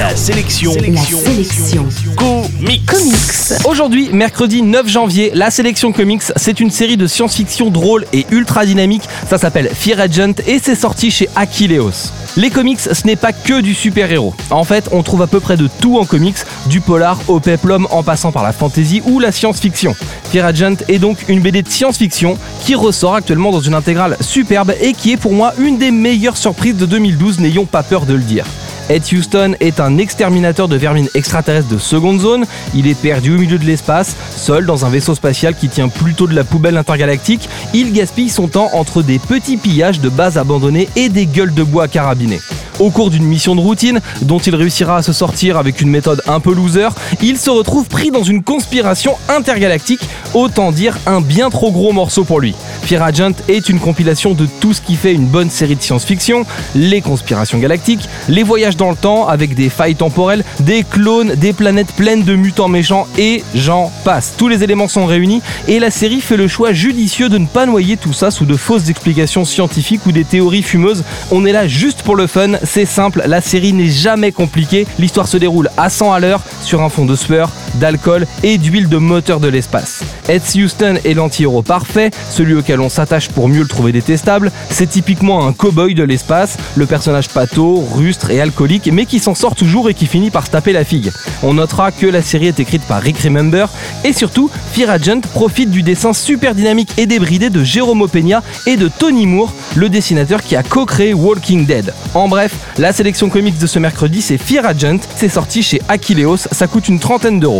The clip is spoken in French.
La sélection. La sélection. Comics. Comics. Aujourd'hui, mercredi 9 janvier, la sélection comics, c'est une série de science-fiction drôle et ultra dynamique. Ça s'appelle Fear Agent et c'est sorti chez Akileos. Les comics, ce n'est pas que du super-héros. En fait, on trouve à peu près de tout en comics, du polar au peplum en passant par la fantasy ou la science-fiction. Fear Agent est donc une BD de science-fiction qui ressort actuellement dans une intégrale superbe et qui est pour moi une des meilleures surprises de 2012, n'ayons pas peur de le dire. Ed Houston est un exterminateur de vermines extraterrestres de seconde zone. Il est perdu au milieu de l'espace, seul dans un vaisseau spatial qui tient plutôt de la poubelle intergalactique. Il gaspille son temps entre des petits pillages de bases abandonnées et des gueules de bois carabinées. Au cours d'une mission de routine, dont il réussira à se sortir avec une méthode un peu loser, il se retrouve pris dans une conspiration intergalactique, autant dire un bien trop gros morceau pour lui. Fear Agent est une compilation de tout ce qui fait une bonne série de science-fiction, les conspirations galactiques, les voyages dans le temps avec des failles temporelles, des clones, des planètes pleines de mutants méchants et j'en passe. Tous les éléments sont réunis et la série fait le choix judicieux de ne pas noyer tout ça sous de fausses explications scientifiques ou des théories fumeuses. On est là juste pour le fun, c'est simple, la série n'est jamais compliquée, l'histoire se déroule à 100 à l'heure sur un fond de sueur, d'alcool et d'huile de moteur de l'espace. Ed Houston est l'anti-héros parfait, celui auquel on s'attache pour mieux le trouver détestable. C'est typiquement un cow-boy de l'espace, le personnage pâteau, rustre et alcoolique, mais qui s'en sort toujours et qui finit par se taper la figue. On notera que la série est écrite par Rick Remember et surtout, Fear Agent profite du dessin super dynamique et débridé de Jérôme Peña et de Tony Moore, le dessinateur qui a co-créé Walking Dead. En bref, la sélection comics de ce mercredi, c'est Fear Agent. C'est sorti chez Akileos. Ça coûte une trentaine d'euros.